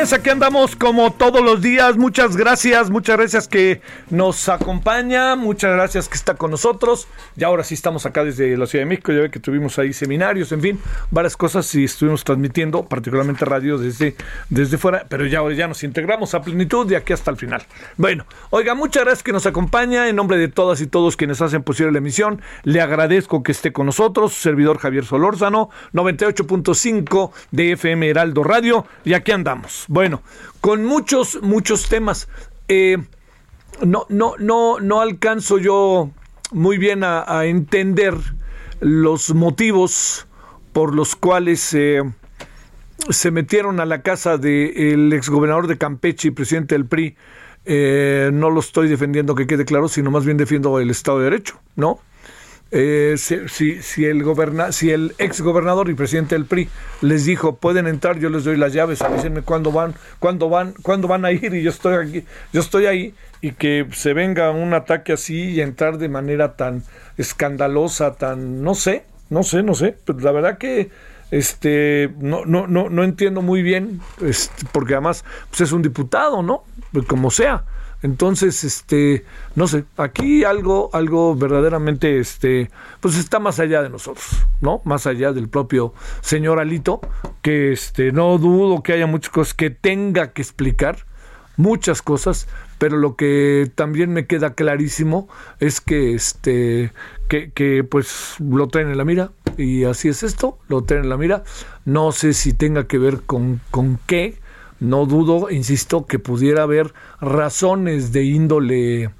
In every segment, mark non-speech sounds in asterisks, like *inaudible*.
Aquí andamos como todos los días. Muchas gracias, muchas gracias que nos acompaña, muchas gracias que está con nosotros. Y ahora sí estamos acá desde la Ciudad de México, ya ve que tuvimos ahí seminarios, en fin, varias cosas y estuvimos transmitiendo, particularmente radio desde, desde fuera, pero ya ahora ya nos integramos a plenitud de aquí hasta el final. Bueno, oiga, muchas gracias que nos acompaña en nombre de todas y todos quienes hacen posible la emisión. Le agradezco que esté con nosotros, su servidor Javier Solórzano, 98.5 de FM Heraldo Radio, y aquí andamos. Bueno, con muchos, muchos temas. Eh, no, no, no, no alcanzo yo muy bien a, entender los motivos por los cuales eh, se metieron a la casa del exgobernador de Campeche y presidente del PRI. Eh, no lo estoy defendiendo que quede claro, sino más bien defiendo el Estado de Derecho, ¿no? Eh, si, si, el goberna, si el ex gobernador y presidente del PRI les dijo pueden entrar, yo les doy las llaves, avísenme cuándo van, cuándo van, cuándo van a ir y yo estoy aquí, yo estoy ahí y que se venga un ataque así y entrar de manera tan escandalosa, tan no sé, no sé, no sé, pero la verdad que este no no no no entiendo muy bien, este, porque además pues es un diputado, ¿no? Pues como sea. Entonces, este, no sé, aquí algo, algo verdaderamente, este, pues está más allá de nosotros, ¿no? Más allá del propio señor Alito, que este, no dudo que haya muchas cosas que tenga que explicar, muchas cosas, pero lo que también me queda clarísimo es que este que, que, pues lo traen en la mira y así es esto, lo traen en la mira. No sé si tenga que ver con, con qué, no dudo, insisto, que pudiera haber razones de índole,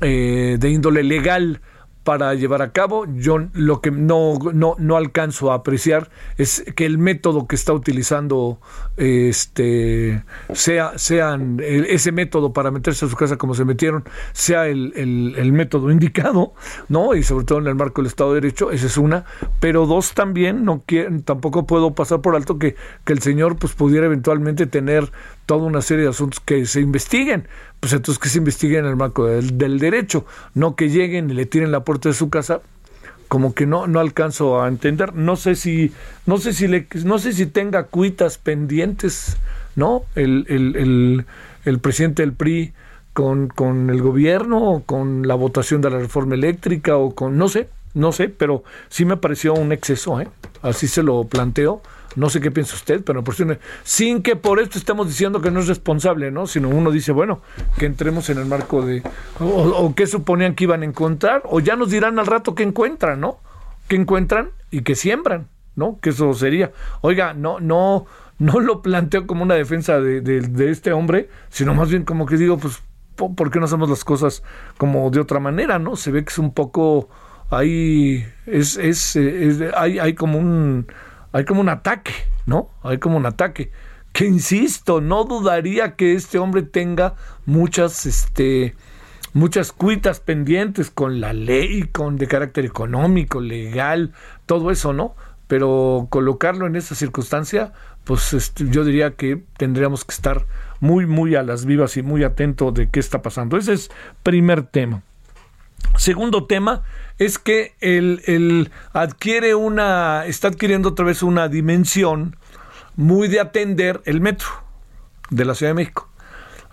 eh, de índole legal para llevar a cabo. Yo lo que no, no, no alcanzo a apreciar es que el método que está utilizando este sea sean ese método para meterse a su casa como se metieron sea el, el, método *laughs* indicado no y sobre todo en el marco del Estado de Derecho esa es una pero dos también no tampoco puedo pasar por alto que, que el señor pues pudiera eventualmente tener toda una serie de asuntos que se investiguen pues entonces que se investiguen en el marco del, del derecho no que lleguen y le tiren la puerta de su casa como que no no alcanzo a entender. No sé si no sé si le, no sé si tenga cuitas pendientes no el, el, el, presidente del PRI con, con el gobierno o con la votación de la reforma eléctrica o con no sé no sé pero sí me pareció un exceso ¿eh? así se lo planteo no sé qué piensa usted, pero por sin que por esto estemos diciendo que no es responsable, ¿no? Sino uno dice, bueno, que entremos en el marco de, o, qué suponían que iban a encontrar, o ya nos dirán al rato qué encuentran, ¿no? ¿Qué encuentran y qué siembran, ¿no? Que eso sería. Oiga, no, no, no lo planteo como una defensa de, de, este hombre, sino más bien como que digo, pues, ¿por qué no hacemos las cosas como de otra manera, ¿no? Se ve que es un poco ahí, es, es, es hay, hay como un hay como un ataque, ¿no? Hay como un ataque. Que insisto, no dudaría que este hombre tenga muchas, este, muchas cuitas pendientes con la ley, con de carácter económico, legal, todo eso, ¿no? Pero colocarlo en esa circunstancia, pues este, yo diría que tendríamos que estar muy, muy a las vivas y muy atentos de qué está pasando. Ese es primer tema. Segundo tema es que el, adquiere una, está adquiriendo otra vez una dimensión muy de atender el metro de la Ciudad de México.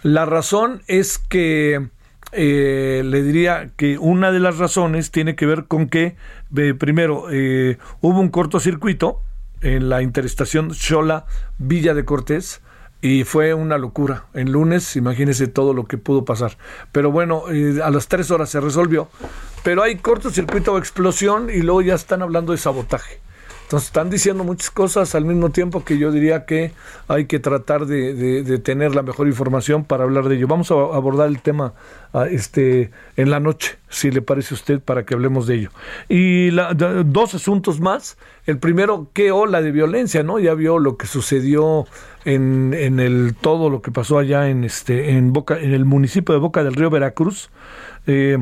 La razón es que eh, le diría que una de las razones tiene que ver con que, eh, primero, eh, hubo un cortocircuito en la interestación Xola Villa de Cortés y fue una locura. En lunes, imagínese todo lo que pudo pasar. Pero bueno, a las tres horas se resolvió. Pero hay cortocircuito o explosión y luego ya están hablando de sabotaje. Entonces están diciendo muchas cosas al mismo tiempo que yo diría que hay que tratar de, tener la mejor información para hablar de ello. Vamos a abordar el tema ah, este, en la noche, si le parece a usted, para que hablemos de ello. Y dos asuntos más. El primero, qué ola de violencia, ¿no? Ya vio lo que sucedió en, en el todo lo que pasó allá en este en Boca en el municipio de Boca del Río Veracruz. Eh,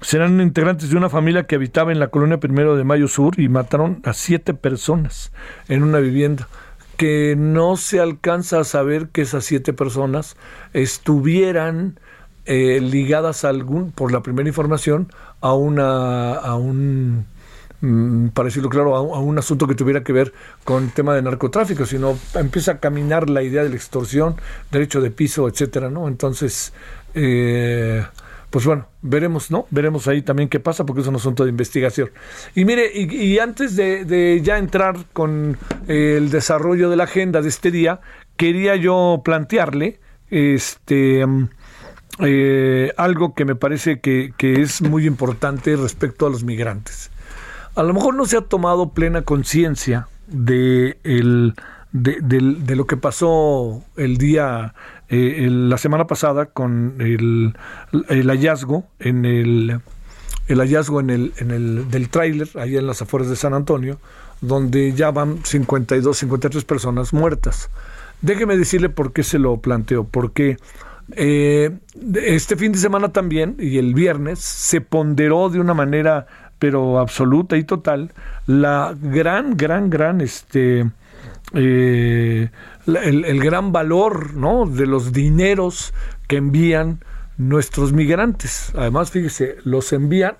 serán integrantes de una familia que habitaba en la colonia Primero de Mayo Sur y mataron a siete personas en una vivienda que no se alcanza a saber que esas siete personas estuvieran eh, ligadas a algún, por la primera información, a una, a un, mm, para decirlo claro, a, un asunto que tuviera que ver con el tema de narcotráfico, sino empieza a caminar la idea de la extorsión, derecho de piso, etcétera, ¿no? Entonces, eh, pues bueno, veremos, ¿no? Veremos ahí también qué pasa, porque es un asunto de investigación. Y mire, y, antes de, ya entrar con eh, el desarrollo de la agenda de este día, quería yo plantearle este mm, eh, algo que me parece que, es muy importante respecto a los migrantes. A lo mejor no se ha tomado plena conciencia de, de, lo que pasó el día, eh, la semana pasada con el, hallazgo en el, el hallazgo en el, en el del tráiler, ahí en las afueras de San Antonio, donde ya van 52, 53 personas muertas. Déjeme decirle por qué se lo planteo, porque eh, este fin de semana también, y el viernes, se ponderó de una manera pero absoluta y total la gran, gran, gran este, eh, el, gran valor ¿no? de los dineros que envían nuestros migrantes. Además, fíjese, los envían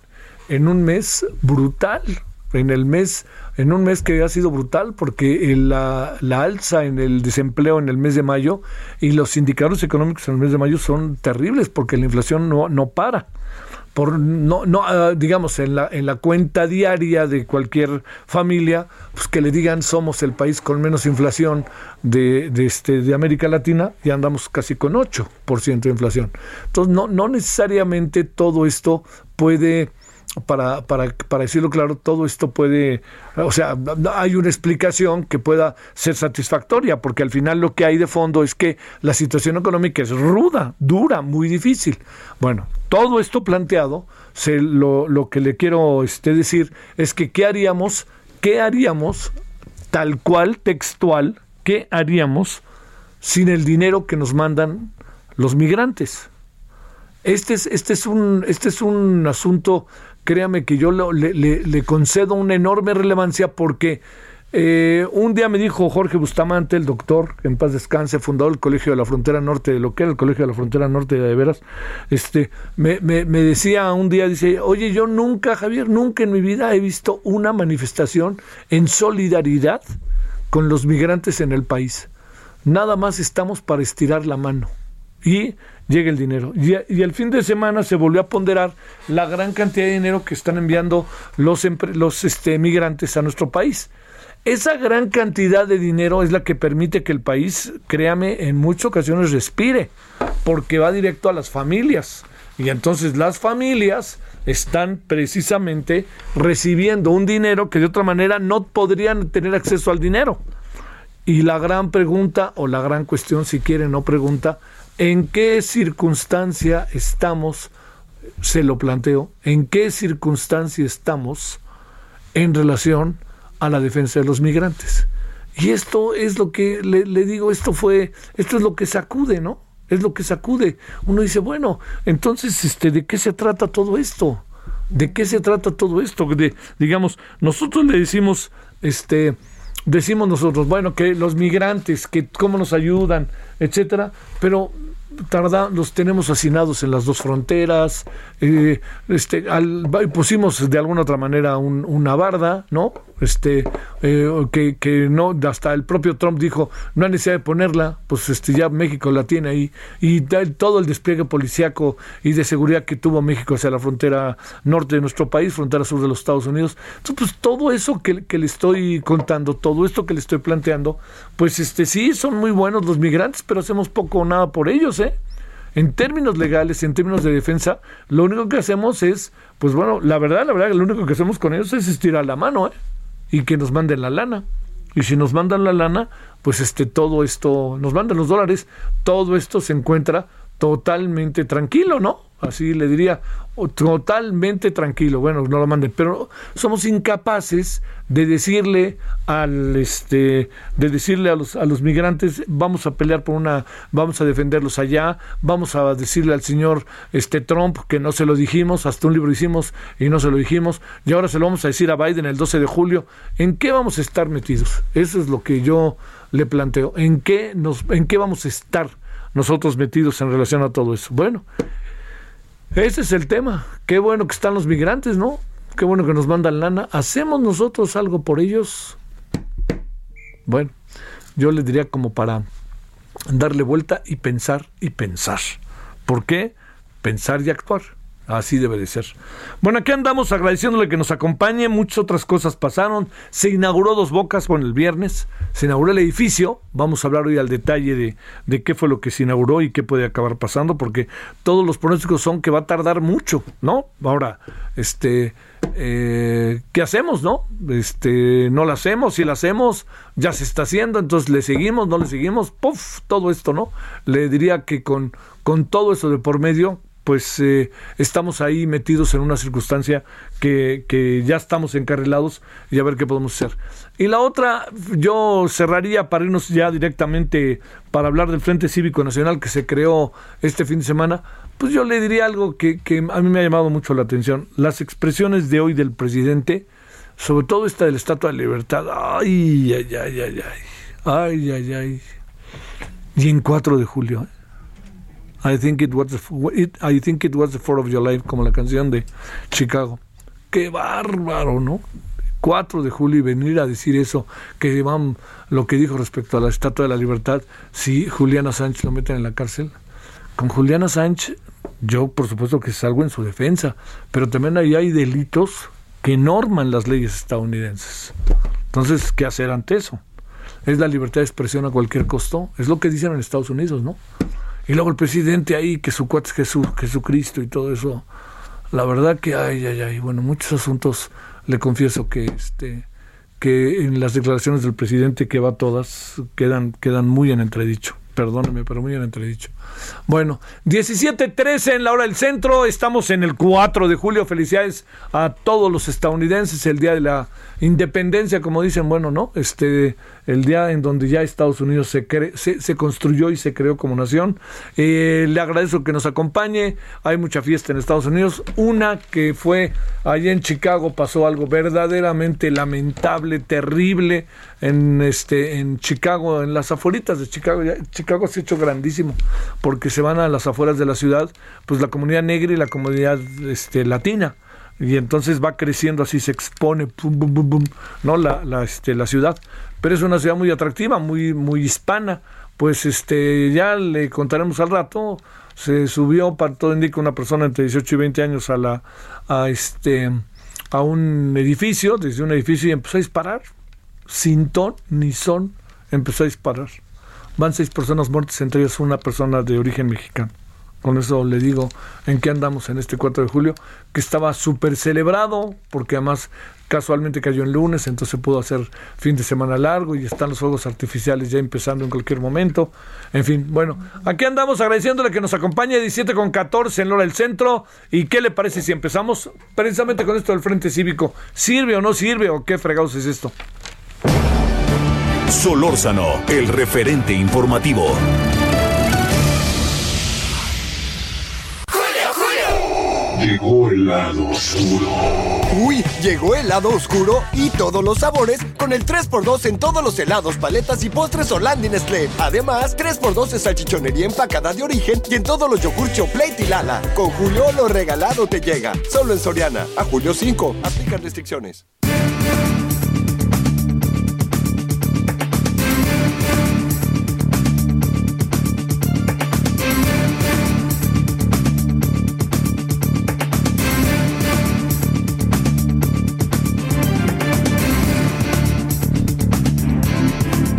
en un mes brutal, en el mes, en un mes que ha sido brutal, porque la, la, alza en el desempleo en el mes de mayo y los indicadores económicos en el mes de mayo son terribles, porque la inflación no, no para por no, no ah, digamos en la, en la cuenta diaria de cualquier familia, pues que le digan somos el país con menos inflación de, de, este, de América Latina y andamos casi con 8% de inflación. Entonces no, no necesariamente todo esto puede para, para, para, decirlo claro, todo esto puede, o sea, hay una explicación que pueda ser satisfactoria, porque al final lo que hay de fondo es que la situación económica es ruda, dura, muy difícil. Bueno, todo esto planteado, lo, lo que le quiero este, decir es que ¿qué haríamos? ¿Qué haríamos tal cual, textual, qué haríamos sin el dinero que nos mandan los migrantes? Este es, este es, un, este es un asunto créame que yo le, concedo una enorme relevancia porque eh, un día me dijo Jorge Bustamante, el doctor, en paz descanse, fundador del Colegio de la Frontera Norte, de lo que era el Colegio de la Frontera Norte de veras, este, me, me, me decía un día, dice, oye, yo nunca, Javier, nunca en mi vida he visto una manifestación en solidaridad con los migrantes en el país. Nada más estamos para estirar la mano. Y llega el dinero. Y, el fin de semana se volvió a ponderar la gran cantidad de dinero que están enviando los, los este, migrantes a nuestro país. Esa gran cantidad de dinero es la que permite que el país, créame, en muchas ocasiones respire, porque va directo a las familias. Y entonces las familias están precisamente recibiendo un dinero que de otra manera no podrían tener acceso al dinero. Y la gran pregunta, o la gran cuestión, si quieren, no pregunta, ¿En qué circunstancia estamos, se lo planteo, en qué circunstancia estamos en relación a la defensa de los migrantes? Y esto es lo que le, digo, esto fue, esto es lo que sacude, ¿no? es lo que sacude. Uno dice, bueno, entonces, este, ¿de qué se trata todo esto? ¿De qué se trata todo esto? De, digamos, nosotros le decimos, este, decimos nosotros, bueno, que los migrantes, que cómo nos ayudan, etcétera, pero tarda, los tenemos hacinados en las dos fronteras, eh, este, al, pusimos de alguna otra manera una barda, ¿no? Este, eh, que, que, no, hasta el propio Trump dijo, no hay necesidad de ponerla, pues este, ya México la tiene ahí, y todo el despliegue policiaco y de seguridad que tuvo México hacia la frontera norte de nuestro país, frontera sur de los Estados Unidos. Entonces, pues todo eso que, que le estoy contando, todo esto que le estoy planteando, pues este sí, son muy buenos los migrantes, pero hacemos poco o nada por ellos, ¿eh? En términos legales, en términos de defensa, lo único que hacemos es, pues bueno, la verdad, la verdad, lo único que hacemos con ellos es estirar la mano, ¿eh? Y que nos manden la lana. Y si nos mandan la lana, pues este todo esto, nos mandan los dólares, todo esto se encuentra totalmente tranquilo, ¿no? Así le diría, totalmente tranquilo. Bueno, no lo manden, pero somos incapaces de decirle al este de decirle a los a los migrantes, vamos a pelear por una vamos a defenderlos allá, vamos a decirle al señor este Trump que no se lo dijimos, hasta un libro hicimos y no se lo dijimos, y ahora se lo vamos a decir a Biden el 12 de julio. ¿En qué vamos a estar metidos? Eso es lo que yo le planteo. ¿En qué nos en qué vamos a estar nosotros metidos en relación a todo eso? Bueno, ese es el tema. Qué bueno que están los migrantes, ¿no? Qué bueno que nos mandan lana. ¿Hacemos nosotros algo por ellos? Bueno, yo les diría como para darle vuelta y pensar y pensar. ¿Por qué? Pensar y actuar. Así debe de ser. Bueno, aquí andamos agradeciéndole que nos acompañe. Muchas otras cosas pasaron. Se inauguró Dos Bocas, bueno, el viernes. Se inauguró el edificio. Vamos a hablar hoy al detalle de, de qué fue lo que se inauguró y qué puede acabar pasando, porque todos los pronósticos son que va a tardar mucho, ¿no? Ahora, este, eh, ¿qué hacemos, no? Este, no lo hacemos, si lo hacemos, ya se está haciendo, entonces le seguimos, no le seguimos, ¡puf! Todo esto, ¿no? Le diría que con, con todo eso de por medio, pues eh, estamos ahí metidos en una circunstancia que, que, ya estamos encarrilados y a ver qué podemos hacer. Y la otra, yo cerraría para irnos ya directamente para hablar del Frente Cívico Nacional que se creó este fin de semana, pues yo le diría algo que, que a mí me ha llamado mucho la atención. Las expresiones de hoy del presidente, sobre todo esta de la Estatua de Libertad, ay, ay, ay, ay, ay, ay, ay, ay. Y en 4 de julio, ¿eh? I think it was the, I think it was the four of your life, como la canción de Chicago. Qué bárbaro, ¿no? 4 de julio y venir a decir eso, que van lo que dijo respecto a la Estatua de la Libertad, si Juliana Sánchez lo meten en la cárcel. Con Juliana Sánchez, yo por supuesto que salgo en su defensa, pero también ahí hay delitos que norman las leyes estadounidenses. Entonces, ¿qué hacer ante eso? ¿Es la libertad de expresión a cualquier costo? Es lo que dicen en Estados Unidos, ¿no? Y luego el presidente ahí, que su cuate es Jesús, Jesucristo y todo eso. La verdad que, ay, ay, ay, bueno, muchos asuntos, le confieso que este que en las declaraciones del presidente que va todas quedan quedan muy en entredicho. Perdóneme, pero muy en entredicho. Bueno, 17.13 en la hora del centro, estamos en el 4 de julio, felicidades a todos los estadounidenses, el día de la independencia, como dicen, bueno, ¿no? Este, el día en donde ya Estados Unidos se, se, construyó y se creó como nación. Eh, le agradezco que nos acompañe, hay mucha fiesta en Estados Unidos, una que fue allá en Chicago, pasó algo verdaderamente lamentable, terrible, en, este, en Chicago, en las afueritas de Chicago, Chicago se ha hecho grandísimo porque se van a las afueras de la ciudad, pues la comunidad negra y la comunidad este, latina. Y entonces va creciendo así, se expone, ¿no? La, la, este, la ciudad. Pero es una ciudad muy atractiva, muy, muy hispana. Pues este, ya le contaremos al rato. Se subió, para todo indica, una persona entre 18 y 20 años a la, a este, a un edificio, desde un edificio y empezó a disparar. Sin ton ni son, empezó a disparar. Van seis personas muertas, entre ellas una persona de origen mexicano. Con eso le digo en qué andamos en este 4 de julio, que estaba súper celebrado, porque además casualmente cayó en lunes, entonces pudo hacer fin de semana largo y están los fuegos artificiales ya empezando en cualquier momento. En fin, bueno, aquí andamos agradeciéndole que nos acompañe 17 con 14 en Lora del Centro. ¿Y qué le parece si empezamos precisamente con esto del Frente Cívico? ¿Sirve o no sirve o qué fregados es esto? Solórzano, el referente informativo. Llegó el oscuro. Uy, llegó el lado oscuro y todos los sabores con el 3x2 en todos los helados, paletas y postres Orlandi Nestlé. Además, 3x2 de salchichonería empacada de origen y en todos los yogur Plate y Lala. Con Julio lo regalado te llega. Solo en Soriana. A julio 5. Aplican restricciones.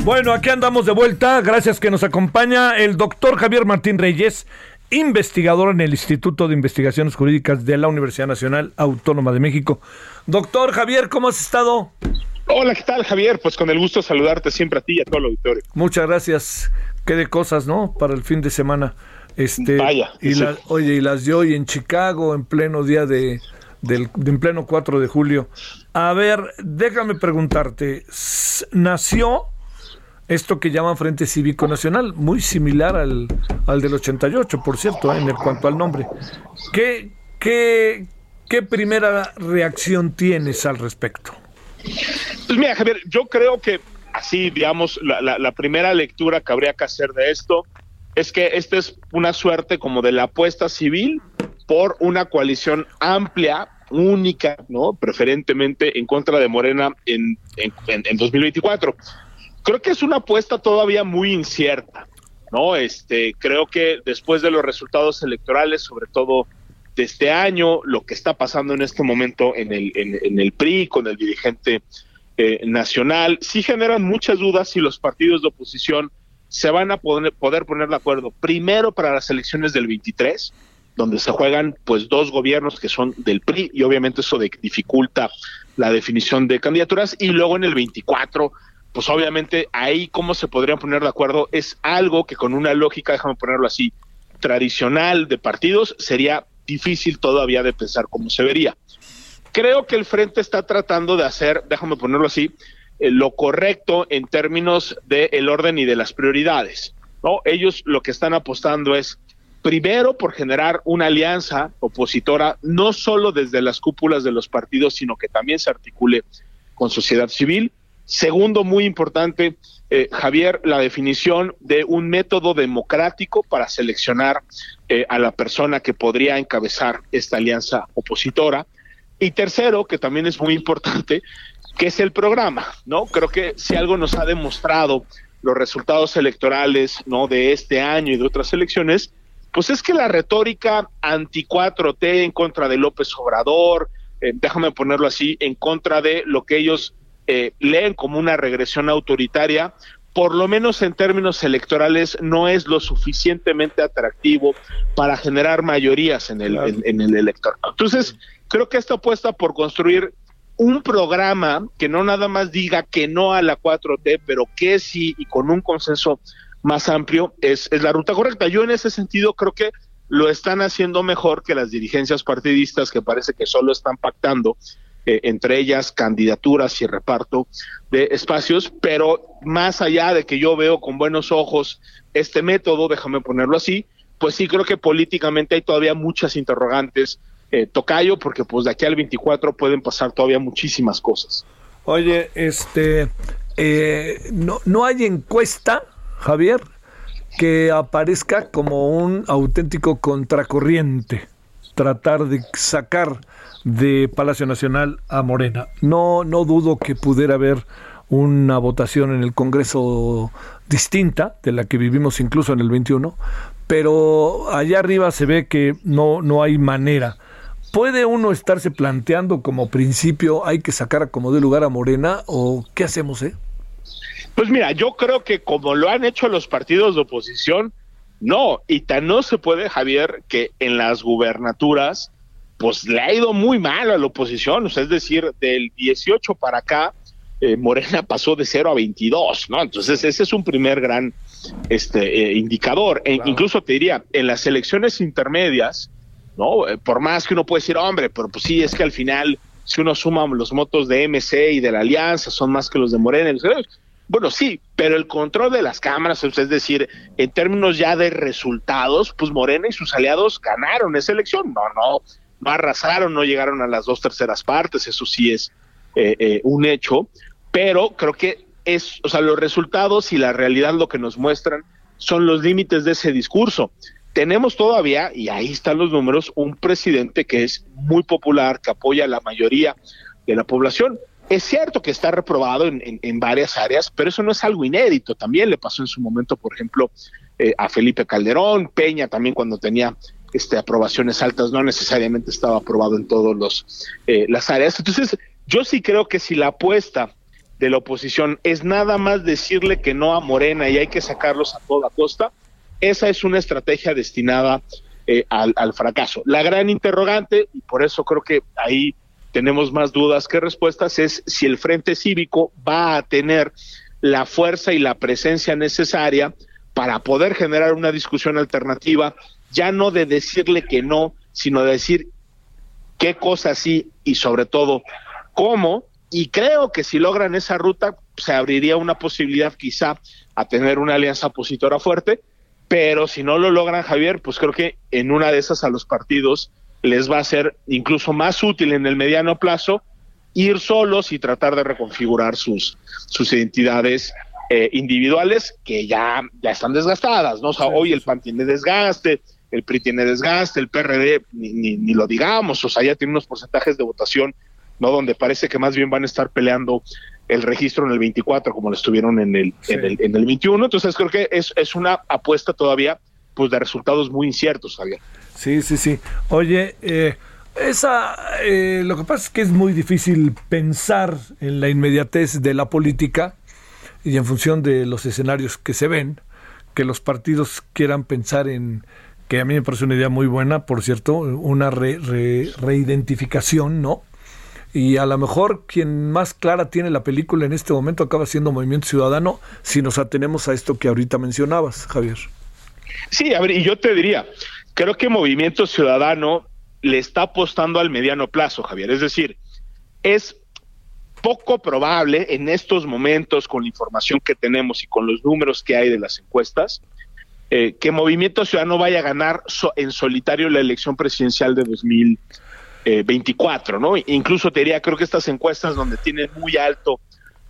Bueno, aquí andamos de vuelta. Gracias que nos acompaña el doctor Javier Martín Reyes, investigador en el Instituto de Investigaciones Jurídicas de la Universidad Nacional Autónoma de México. Doctor Javier, ¿cómo has estado? Hola, ¿qué tal, Javier? Pues con el gusto de saludarte siempre a ti y a todo el auditorio. Muchas gracias. Qué de cosas, ¿no? Para el fin de semana. Este, Vaya. Y oye, y las de hoy en Chicago, en pleno día de, del, en pleno 4 de julio. A ver, déjame preguntarte, ¿nació esto que llaman Frente Cívico Nacional, muy similar al, al del 88, por cierto, en cuanto al nombre. ¿Qué, qué, ¿Qué primera reacción tienes al respecto? Pues mira, Javier, yo creo que así, digamos, la, la, primera lectura que habría que hacer de esto es que esta es una suerte como de la apuesta civil por una coalición amplia, única, ¿no? Preferentemente en contra de Morena en, en, en 2024 creo que es una apuesta todavía muy incierta, ¿no? Este, creo que después de los resultados electorales, sobre todo de este año, lo que está pasando en este momento en el, en, el PRI con el dirigente eh, nacional, sí generan muchas dudas si los partidos de oposición se van a poder, poder poner de acuerdo. Primero para las elecciones del 23, donde se juegan pues dos gobiernos que son del PRI y obviamente eso dificulta la definición de candidaturas y luego en el 24 pues obviamente ahí cómo se podrían poner de acuerdo es algo que con una lógica, déjame ponerlo así, tradicional de partidos sería difícil todavía de pensar cómo se vería. Creo que el frente está tratando de hacer, déjame ponerlo así, eh, lo correcto en términos del orden y de las prioridades. ¿no? Ellos lo que están apostando es primero por generar una alianza opositora, no solo desde las cúpulas de los partidos, sino que también se articule con sociedad civil, Segundo, muy importante, eh, Javier, la definición de un método democrático para seleccionar eh, a la persona que podría encabezar esta alianza opositora. Y tercero, que también es muy importante, que es el programa, ¿no? Creo que si algo nos ha demostrado los resultados electorales, ¿no? De este año y de otras elecciones, pues es que la retórica anti 4T en contra de López Obrador, eh, déjame ponerlo así, en contra de lo que ellos eh, leen como una regresión autoritaria, por lo menos en términos electorales, no es lo suficientemente atractivo para generar mayorías en el, en, el electorado. Entonces, creo que esta apuesta por construir un programa que no nada más diga que no a la 4T, pero que sí y con un consenso más amplio es, es la ruta correcta. Yo en ese sentido creo que lo están haciendo mejor que las dirigencias partidistas que parece que solo están pactando eh, entre ellas candidaturas y reparto de espacios, pero más allá de que yo veo con buenos ojos este método, déjame ponerlo así, pues sí creo que políticamente hay todavía muchas interrogantes, eh, Tocayo, porque pues de aquí al 24 pueden pasar todavía muchísimas cosas. Oye, este, eh, no, no hay encuesta, Javier, que aparezca como un auténtico contracorriente, tratar de sacar de Palacio Nacional a Morena. No, no dudo que pudiera haber una votación en el Congreso distinta de la que vivimos incluso en el 21, pero allá arriba se ve que no, no hay manera. ¿Puede uno estarse planteando como principio hay que sacar como de lugar a Morena o qué hacemos, eh? Pues mira, yo creo que como lo han hecho los partidos de oposición, no, y tan no se puede, Javier, que en las gubernaturas pues le ha ido muy mal a la oposición, o sea, es decir, del 18 para acá, eh, Morena *laughs* pasó de 0 a 22, ¿no? Entonces ese es un primer gran este, eh, indicador. E incluso te diría, en las elecciones intermedias, ¿no? Eh, por más que uno puede decir, hombre, pero pues sí, es que al final, si uno suma los votos de MC y de la Alianza, son más que los de Morena. Bueno, sí, pero el control de las cámaras, es decir, en términos ya de resultados, pues Morena y sus aliados ganaron esa elección. No, no, no arrasaron, no llegaron a las dos terceras partes, eso sí es eh, eh, un hecho, pero creo que es, o sea, los resultados y la realidad lo que nos muestran son los límites de ese discurso. Tenemos todavía, y ahí están los números, un presidente que es muy popular, que apoya a la mayoría de la población. Es cierto que está reprobado en, varias áreas, pero eso no es algo inédito. También le pasó en su momento, por ejemplo, eh, a Felipe Calderón, Peña también cuando tenía este, aprobaciones altas, no necesariamente estaba aprobado en todas eh, las áreas. Entonces, yo sí creo que si la apuesta de la oposición es nada más decirle que no a Morena y hay que sacarlos a toda costa, esa es una estrategia destinada eh, al, al, fracaso. La gran interrogante, y por eso creo que ahí tenemos más dudas que respuestas, es si el Frente Cívico va a tener la fuerza y la presencia necesaria para poder generar una discusión alternativa, ya no de decirle que no, sino de decir qué cosas sí y sobre todo cómo, y creo que si logran esa ruta se abriría una posibilidad quizá a tener una alianza opositora fuerte, pero si no lo logran Javier, pues creo que en una de esas a los partidos les va a ser incluso más útil en el mediano plazo ir solos y tratar de reconfigurar sus, sus identidades eh, individuales que ya, ya están desgastadas, ¿no? O sea, hoy el PAN tiene desgaste, el PRI tiene desgaste, el PRD ni, ni, lo digamos, o sea, ya tiene unos porcentajes de votación, ¿no? Donde parece que más bien van a estar peleando el registro en el 24 como lo estuvieron en el, en el, en el 21, entonces creo que es, es una apuesta todavía pues de resultados muy inciertos, Javier. Sí, sí, sí. Oye, eh, esa, eh, lo que pasa es que es muy difícil pensar en la inmediatez de la política y en función de los escenarios que se ven, que los partidos quieran pensar en, que a mí me parece una idea muy buena, por cierto, una reidentificación, ¿no? Y a lo mejor quien más clara tiene la película en este momento acaba siendo Movimiento Ciudadano si nos atenemos a esto que ahorita mencionabas, Javier. Sí, y yo te diría, creo que Movimiento Ciudadano le está apostando al mediano plazo, Javier. Es decir, es poco probable en estos momentos, con la información que tenemos y con los números que hay de las encuestas, eh, que Movimiento Ciudadano vaya a ganar en solitario la elección presidencial de 2024, ¿no? Incluso te diría, creo que estas encuestas donde tienen muy alto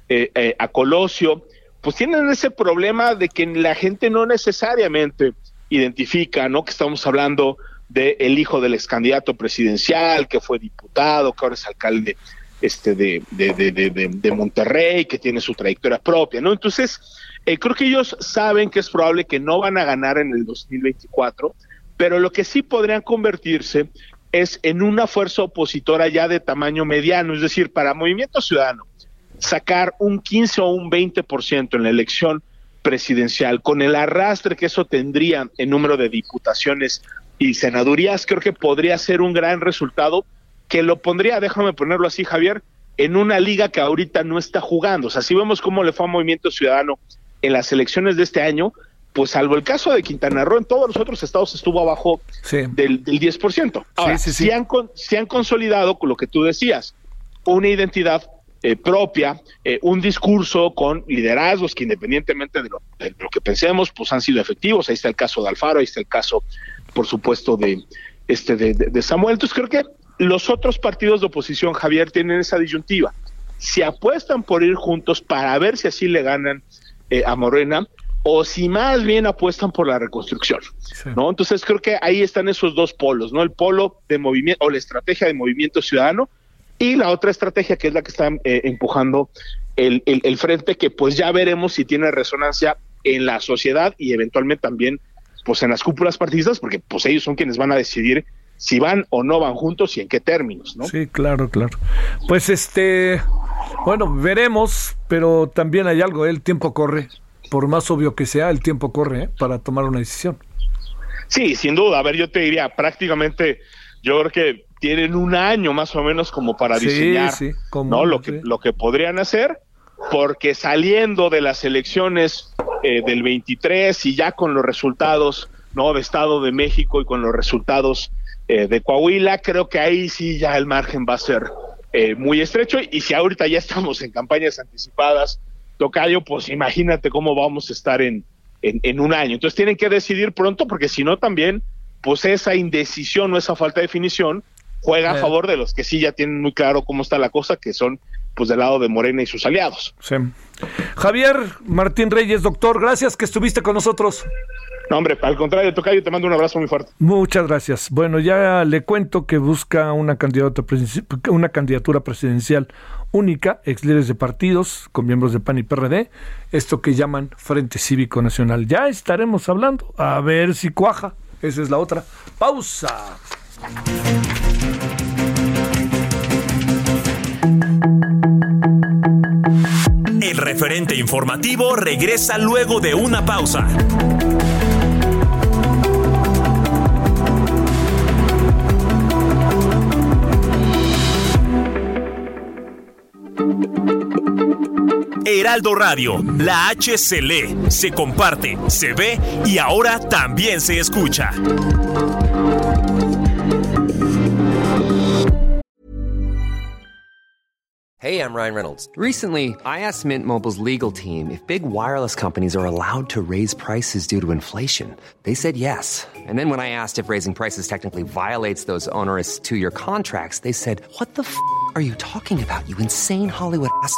eh, eh, a Colosio, pues tienen ese problema de que la gente no necesariamente identifica, ¿no? Que estamos hablando del el hijo del ex candidato presidencial, que fue diputado, que ahora es alcalde este de, de, de, de Monterrey, que tiene su trayectoria propia, ¿no? Entonces, eh, creo que ellos saben que es probable que no van a ganar en el 2024, pero lo que sí podrían convertirse es en una fuerza opositora ya de tamaño mediano, es decir, para Movimiento Ciudadano, sacar un 15 o un 20% en la elección presidencial, con el arrastre que eso tendría en número de diputaciones y senadurías, creo que podría ser un gran resultado que lo pondría, déjame ponerlo así, Javier, en una liga que ahorita no está jugando. O sea, si vemos cómo le fue a Movimiento Ciudadano en las elecciones de este año, pues salvo el caso de Quintana Roo, en todos los otros estados estuvo abajo del, del 10%. Ahora, sí, sí, han, se han consolidado con lo que tú decías, una identidad eh, propia, eh, un discurso con liderazgos que independientemente de lo, que pensemos, pues han sido efectivos. Ahí está el caso de Alfaro, ahí está el caso, por supuesto, de este de, Samuel. Entonces creo que los otros partidos de oposición, Javier, tienen esa disyuntiva. Si apuestan por ir juntos para ver si así le ganan eh, a Morena, o si más bien apuestan por la reconstrucción, ¿no? Entonces creo que ahí están esos dos polos, ¿no? El polo de movimiento o la estrategia de movimiento ciudadano y la otra estrategia que es la que está eh, empujando el, el, frente, que pues ya veremos si tiene resonancia en la sociedad y eventualmente también pues en las cúpulas partidistas, porque pues ellos son quienes van a decidir si van o no van juntos y en qué términos, ¿no? Sí, claro, claro. Pues este, bueno, veremos, pero también hay algo, el tiempo corre, por más obvio que sea, el tiempo corre ¿eh? para tomar una decisión. Sí, sin duda, a ver, yo te diría, prácticamente, yo creo que tienen un año más o menos como para diseñar ¿no? lo, que, lo que podrían hacer, porque saliendo de las elecciones eh, del 23 y ya con los resultados no de Estado de México y con los resultados eh, de Coahuila, creo que ahí sí ya el margen va a ser eh, muy estrecho y si ahorita ya estamos en campañas anticipadas, Tocayo, pues imagínate cómo vamos a estar en, en, en un año. Entonces tienen que decidir pronto porque si no también, pues esa indecisión o esa falta de definición juega a favor de los que sí ya tienen muy claro cómo está la cosa, que son pues del lado de Morena y sus aliados. Sí. Javier Martín Reyes, doctor, gracias que estuviste con nosotros. No, hombre, al contrario, Tocayo, te mando un abrazo muy fuerte. Muchas gracias. Bueno, ya le cuento que busca una presidencial, una candidatura presidencial única, ex líderes de partidos, con miembros de PAN y PRD, esto que llaman Frente Cívico Nacional. Ya estaremos hablando, a ver si cuaja. Esa es la otra. Pausa. El referente informativo regresa luego de una pausa. Heraldo Radio, la H se lee, se comparte, se ve y ahora también se escucha. Hey, I'm Ryan Reynolds. Recently, I asked Mint Mobile's legal team if big wireless companies are allowed to raise prices due to inflation. They said yes. And then when I asked if raising prices technically violates those onerous two year contracts, they said, What the f are you talking about, you insane Hollywood ass?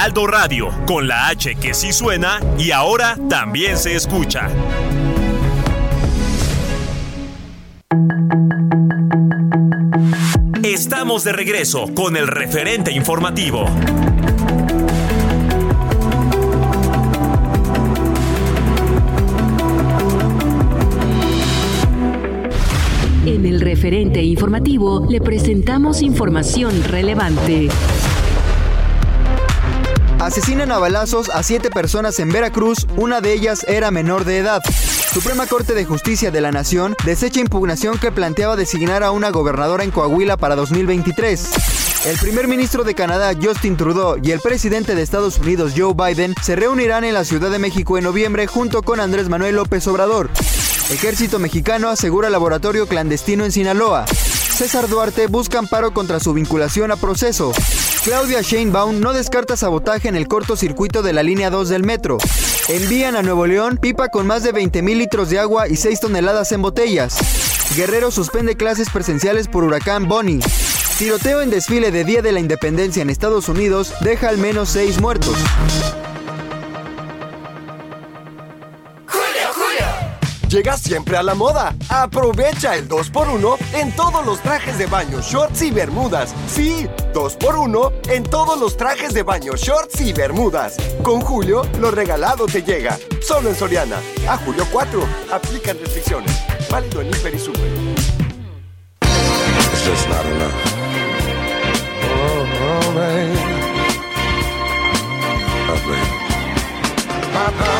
Heraldo Radio, con la H que sí suena y ahora también se escucha. Estamos de regreso con el referente informativo. En el referente informativo le presentamos información relevante. Asesinan a balazos a siete personas en Veracruz, una de ellas era menor de edad. Suprema Corte de Justicia de la Nación desecha impugnación que planteaba designar a una gobernadora en Coahuila para 2023. El primer ministro de Canadá, Justin Trudeau, y el presidente de Estados Unidos, Joe Biden, se reunirán en la Ciudad de México en noviembre junto con Andrés Manuel López Obrador. Ejército mexicano asegura laboratorio clandestino en Sinaloa. César Duarte busca amparo contra su vinculación a proceso. Claudia Sheinbaum no descarta sabotaje en el cortocircuito de la línea 2 del metro. Envían a Nuevo León pipa con más de 20 mil litros de agua y 6 toneladas en botellas. Guerrero suspende clases presenciales por huracán Bonnie. Tiroteo en desfile de Día de la Independencia en Estados Unidos deja al menos 6 muertos. Llega siempre a la moda. Aprovecha el 2x1 en todos los trajes de baño, shorts y bermudas. Sí, 2x1 en todos los trajes de baño, shorts y bermudas. Con Julio, lo regalado te llega. Solo en Soriana. A julio 4. Aplican restricciones. Válido en Hiper y Super. It's just not enough. Oh, oh, babe. Oh, babe.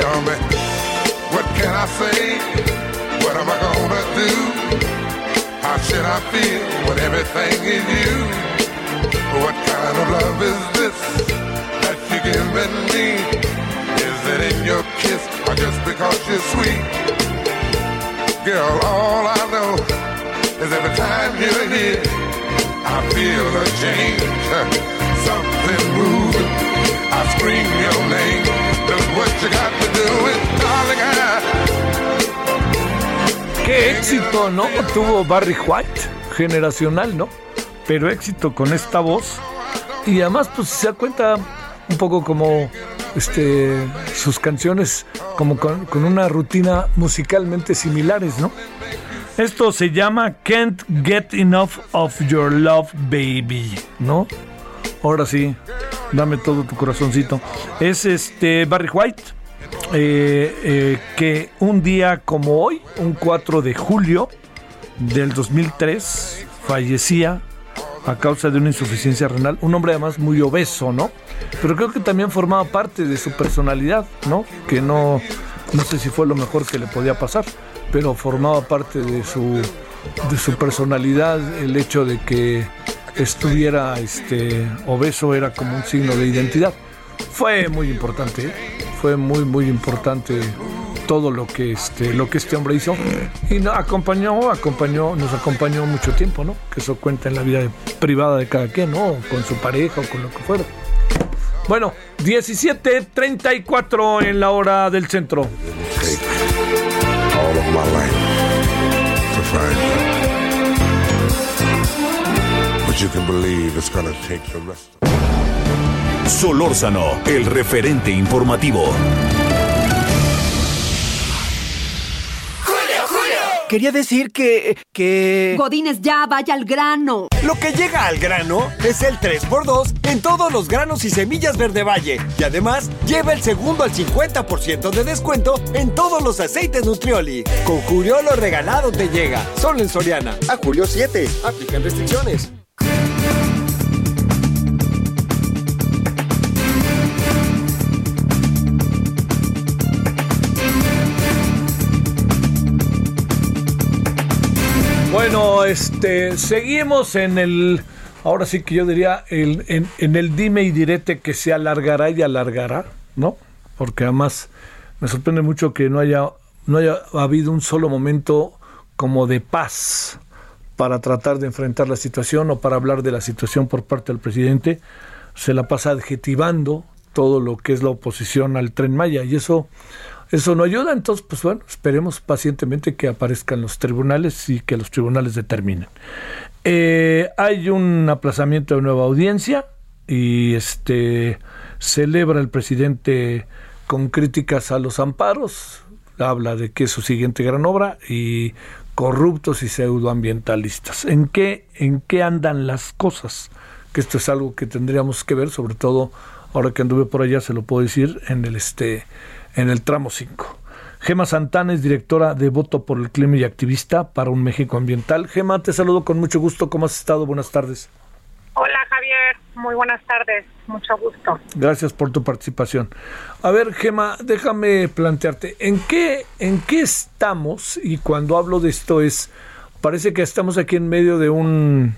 Tell me, what can I say? What am I gonna do? How should I feel when everything is you? What kind of love is this that you're giving me? Is it in your kiss or just because you're sweet? Girl, all I know is every time you're here, I feel a change, Qué éxito, ¿no? Tuvo Barry White, generacional, ¿no? Pero éxito con esta voz. Y además, pues se da cuenta un poco como este, sus canciones como con, con una rutina musicalmente similares, ¿no? Esto se llama Can't Get Enough of Your Love Baby, ¿no? Ahora sí, dame todo tu corazoncito. Es este Barry White, eh, eh, que un día como hoy, un 4 de julio del 2003, fallecía a causa de una insuficiencia renal. Un hombre además muy obeso, ¿no? Pero creo que también formaba parte de su personalidad, ¿no? Que no, no sé si fue lo mejor que le podía pasar, pero formaba parte de su, de su personalidad el hecho de que estuviera este, obeso era como un signo de identidad. Fue muy importante, ¿eh? Fue muy, muy importante todo lo que este lo que este hombre hizo. Y nos acompañó acompañó nos acompañó mucho tiempo no que eso cuenta en la vida privada de cada quien no con su pareja o con lo que fuera. Bueno 17:34 en la hora del centro Solórzano, el referente informativo. Quería decir que. que. Godines, ya vaya al grano. Lo que llega al grano es el 3x2 en todos los granos y semillas Verde Valle. Y además, lleva el segundo al 50% de descuento en todos los aceites Nutrioli. Con Julio lo regalado te llega. Solo en Soriana. A julio 7. Aplican restricciones. Bueno, este, seguimos en el, ahora sí que yo diría, el, en, en el dime y direte que se alargará y alargará, ¿no? Porque además me sorprende mucho que no haya, no haya habido un solo momento como de paz para tratar de enfrentar la situación o para hablar de la situación por parte del presidente. Se la pasa adjetivando todo lo que es la oposición al tren Maya y eso eso no ayuda, entonces, pues bueno, esperemos pacientemente que aparezcan los tribunales y que los tribunales determinen. Eh, hay un aplazamiento de nueva audiencia y este celebra el presidente con críticas a los amparos, habla de que es su siguiente gran obra y corruptos y pseudoambientalistas. ¿En qué, ¿En qué andan las cosas? Que esto es algo que tendríamos que ver, sobre todo ahora que anduve por allá, se lo puedo decir, en el este en el tramo 5. Gema Santana es directora de Voto por el Clima y activista para un México Ambiental. Gema, te saludo con mucho gusto. ¿Cómo has estado? Buenas tardes. Hola Javier, muy buenas tardes, mucho gusto. Gracias por tu participación. A ver, Gema, déjame plantearte, ¿en qué, en qué estamos? Y cuando hablo de esto es, parece que estamos aquí en medio de un,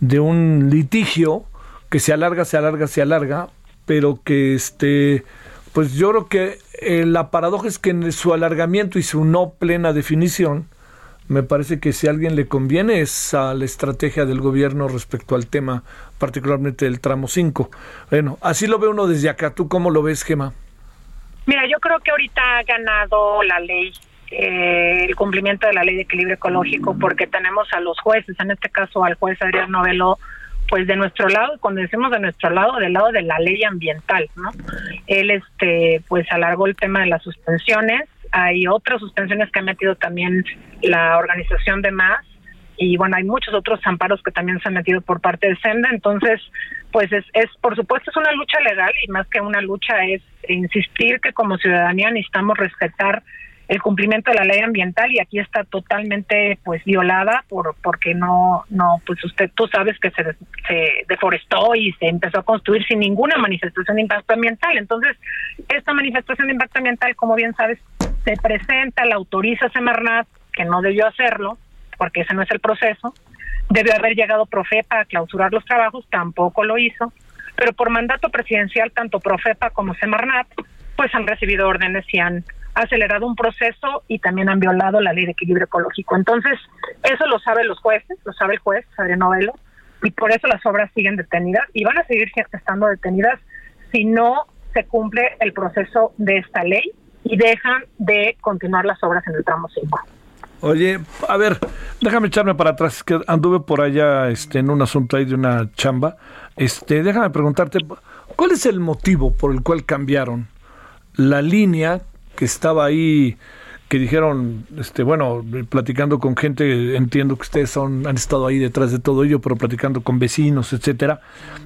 de un litigio que se alarga, se alarga, se alarga, pero que este, pues yo creo que eh, la paradoja es que en su alargamiento y su no plena definición, me parece que si a alguien le conviene es a la estrategia del gobierno respecto al tema, particularmente del tramo 5. Bueno, así lo ve uno desde acá. ¿Tú cómo lo ves, Gema? Mira, yo creo que ahorita ha ganado la ley, eh, el cumplimiento de la ley de equilibrio ecológico, porque tenemos a los jueces, en este caso al juez Adrián Novelo, pues de nuestro lado, cuando decimos de nuestro lado, del lado de la ley ambiental, ¿no? Él, este, pues alargó el tema de las suspensiones, hay otras suspensiones que ha metido también la organización de más, y bueno, hay muchos otros amparos que también se han metido por parte de Senda, entonces, pues es, es, por supuesto, es una lucha legal y más que una lucha es insistir que como ciudadanía necesitamos respetar el cumplimiento de la ley ambiental y aquí está totalmente pues violada por porque no no pues usted tú sabes que se, se deforestó y se empezó a construir sin ninguna manifestación de impacto ambiental. Entonces esta manifestación de impacto ambiental como bien sabes se presenta la autoriza Semarnat que no debió hacerlo porque ese no es el proceso. Debió haber llegado Profepa a clausurar los trabajos tampoco lo hizo pero por mandato presidencial tanto Profepa como Semarnat pues han recibido órdenes y han acelerado un proceso y también han violado la ley de equilibrio ecológico. Entonces, eso lo saben los jueces, lo sabe el juez, Adrián Novelo, y por eso las obras siguen detenidas y van a seguir estando detenidas si no se cumple el proceso de esta ley y dejan de continuar las obras en el tramo 5. Oye, a ver, déjame echarme para atrás, que anduve por allá este, en un asunto ahí de una chamba. Este, déjame preguntarte, ¿cuál es el motivo por el cual cambiaron la línea que estaba ahí que dijeron, este, bueno, platicando con gente, entiendo que ustedes son, han estado ahí detrás de todo ello, pero platicando con vecinos, etcétera,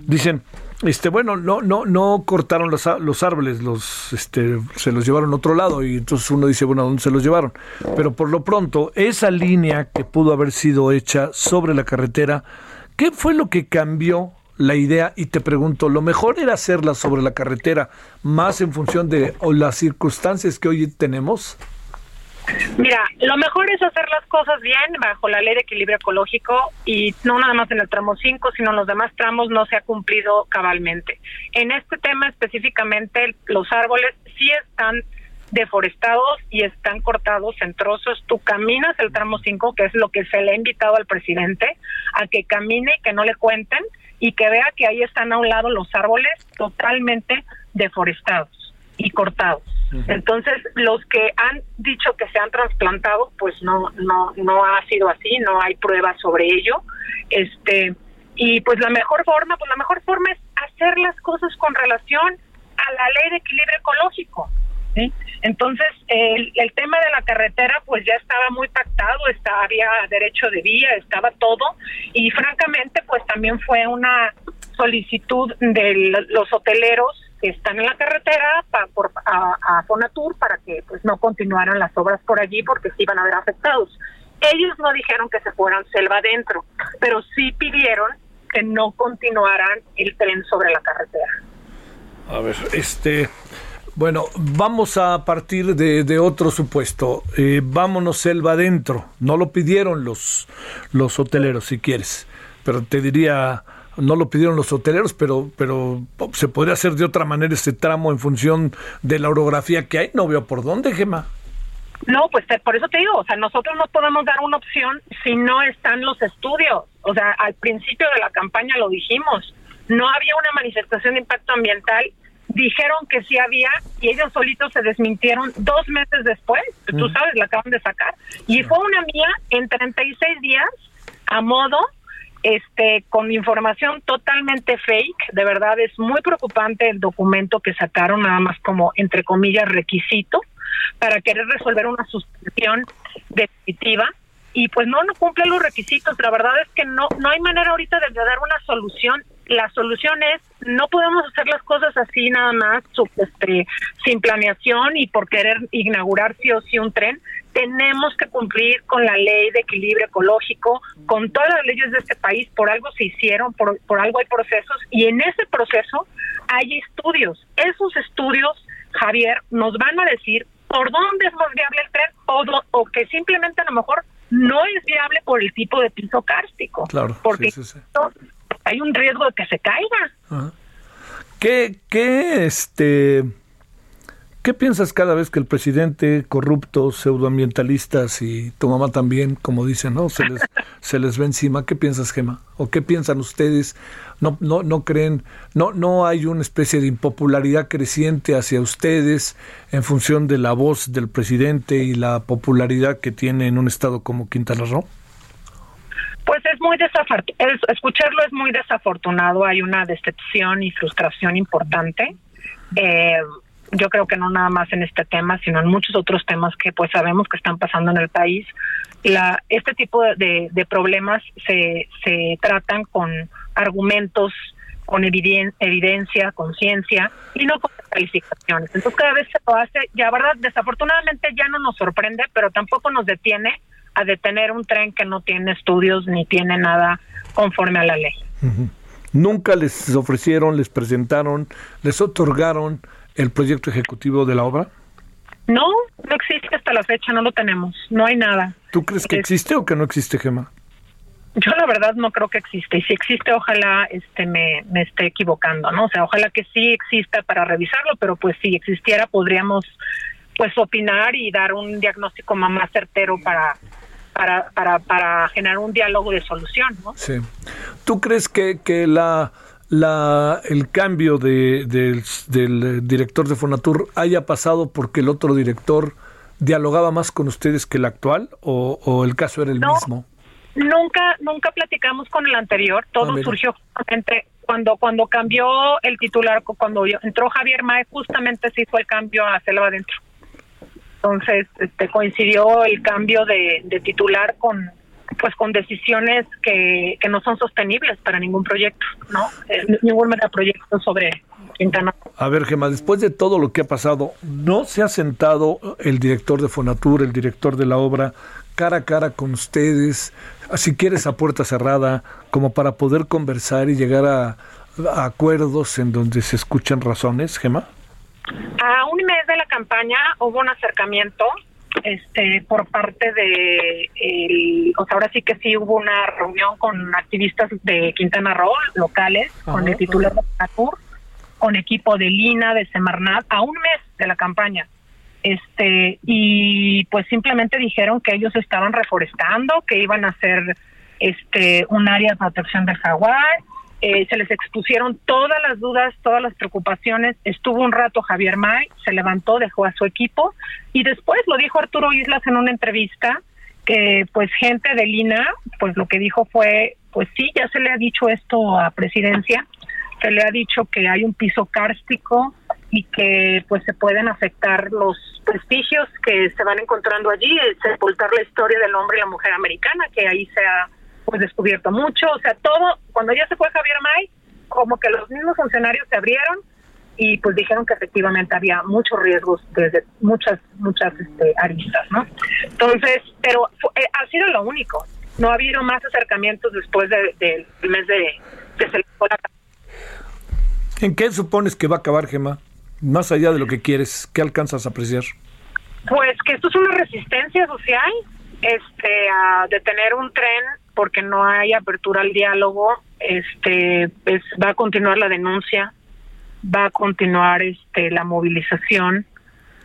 dicen, este, bueno, no, no, no cortaron los, los árboles, los, este, se los llevaron a otro lado y entonces uno dice, bueno, ¿a dónde se los llevaron? Pero por lo pronto, esa línea que pudo haber sido hecha sobre la carretera, ¿qué fue lo que cambió la idea y te pregunto, ¿lo mejor era hacerla sobre la carretera más en función de las circunstancias que hoy tenemos? Mira, lo mejor es hacer las cosas bien bajo la ley de equilibrio ecológico y no nada más en el tramo 5, sino en los demás tramos no se ha cumplido cabalmente. En este tema específicamente, los árboles sí están deforestados y están cortados en trozos. Tú caminas el tramo 5, que es lo que se le ha invitado al presidente, a que camine y que no le cuenten y que vea que ahí están a un lado los árboles totalmente deforestados y cortados. Entonces, los que han dicho que se han trasplantado, pues no no no ha sido así, no hay pruebas sobre ello. Este, y pues la mejor forma, pues la mejor forma es hacer las cosas con relación a la ley de equilibrio ecológico. Entonces, el, tema de la carretera, pues ya estaba muy pactado, estaba, había derecho de vía, estaba todo, y francamente, pues también fue una solicitud de los hoteleros que están en la carretera por, a, Fonatur para que pues no continuaran las obras por allí porque se iban a ver afectados. Ellos no dijeron que se fueran selva adentro, pero sí pidieron que no continuaran el tren sobre la carretera. A ver, este, bueno, vamos a partir de, otro supuesto. Eh, vámonos selva adentro. No lo pidieron los, los hoteleros, si quieres, pero te diría no lo pidieron los hoteleros, pero, pero se podría hacer de otra manera este tramo en función de la orografía que hay. No veo por dónde, Gema. No, pues por eso te digo, o sea, nosotros no podemos dar una opción si no están los estudios. O sea, al principio de la campaña lo dijimos, no había una manifestación de impacto ambiental, dijeron que sí había y ellos solitos se desmintieron dos meses después, tú sabes, la acaban de sacar, y fue una mía en 36 días a modo este con información totalmente fake, de verdad es muy preocupante el documento que sacaron nada más como entre comillas requisito para querer resolver una suspensión definitiva. Y pues no no cumple los requisitos, la verdad es que no no hay manera ahorita de dar una solución la solución es no podemos hacer las cosas así nada más este, sin planeación y por querer inaugurar sí o sí un tren. Tenemos que cumplir con la ley de equilibrio ecológico con todas las leyes de este país. Por algo se hicieron por, por algo hay procesos y en ese proceso hay estudios. Esos estudios Javier nos van a decir por dónde es más viable el tren o, o que simplemente a lo mejor no es viable por el tipo de piso kárstico. Claro, porque hay un riesgo de que se caiga. ¿Qué, qué, este, ¿Qué piensas cada vez que el presidente corrupto, pseudoambientalistas y tu mamá también, como dicen, ¿no? Se les, *laughs* se les ve encima. ¿Qué piensas, Gema? ¿O qué piensan ustedes? ¿No, no, no creen, no, no hay una especie de impopularidad creciente hacia ustedes en función de la voz del presidente y la popularidad que tiene en un estado como Quintana Roo? Pues es muy desafortunado, escucharlo es muy desafortunado, hay una decepción y frustración importante. Eh, yo creo que no nada más en este tema, sino en muchos otros temas que pues sabemos que están pasando en el país. La, este tipo de, de problemas se, se tratan con argumentos, con evidencia, con ciencia y no con calificaciones. Entonces cada vez se lo hace, ya verdad, desafortunadamente ya no nos sorprende, pero tampoco nos detiene a detener un tren que no tiene estudios ni tiene nada conforme a la ley. Nunca les ofrecieron, les presentaron, les otorgaron el proyecto ejecutivo de la obra. No, no existe hasta la fecha, no lo tenemos, no hay nada. ¿Tú crees que existe o que no existe, Gema? Yo la verdad no creo que existe y si existe ojalá este me, me esté equivocando, ¿no? O sea, ojalá que sí exista para revisarlo, pero pues si existiera podríamos pues opinar y dar un diagnóstico más certero para para, para, para generar un diálogo de solución. ¿no? Sí. ¿Tú crees que, que la, la, el cambio de, del director de Fonatur haya pasado porque el otro director dialogaba más con ustedes que el actual o, el caso era el mismo? Nunca, nunca platicamos con el anterior, todo ah, surgió justamente cuando cuando cambió el titular, cuando entró Javier Mae, justamente se hizo el cambio a Selva Adentro. Entonces, este, coincidió el cambio de, de titular con pues con decisiones que, que no son sostenibles para ningún proyecto, ¿no? Eh, ningún megaproyecto sobre Quintana. A ver, Gemma, después de todo lo que ha pasado, ¿no se ha sentado el director de Fonatur, el director de la obra, cara a cara con ustedes, si quieres a puerta cerrada, como para poder conversar y llegar a, a acuerdos en donde se escuchan razones, Gemma? A un mes de la campaña hubo un acercamiento este por parte de el, o sea, ahora sí que sí hubo una reunión con activistas de Quintana Roo locales con el titular de Fonatur, con equipo de Lina, de Semarnat, a un mes de la campaña. Este, y pues simplemente dijeron que ellos estaban reforestando, que iban a hacer este un área de protección del jaguar, eh, se les expusieron todas las dudas, todas las preocupaciones. Estuvo un rato Javier May, se levantó, dejó a su equipo y después lo dijo Arturo Islas en una entrevista que pues gente de Lina, pues lo que dijo fue, pues sí, ya se le ha dicho esto a presidencia, se le ha dicho que hay un piso kárstico y que pues se pueden afectar los prestigios que se van encontrando allí, sepultar la historia del hombre y la mujer americana, que ahí se ha pues descubierto mucho, o sea, todo, cuando ya se fue Javier May, como que los mismos funcionarios se abrieron y pues dijeron que efectivamente había muchos riesgos desde muchas, muchas este, aristas, ¿no? Entonces, pero eh, ha sido lo único, no ha habido más acercamientos después del de, mes de que se la ¿En qué supones que va a acabar, Gema? Más allá de lo que quieres, ¿qué alcanzas a apreciar? Pues que esto es una resistencia social, este, a detener un tren porque no hay apertura al diálogo, este, pues va a continuar la denuncia, va a continuar este la movilización,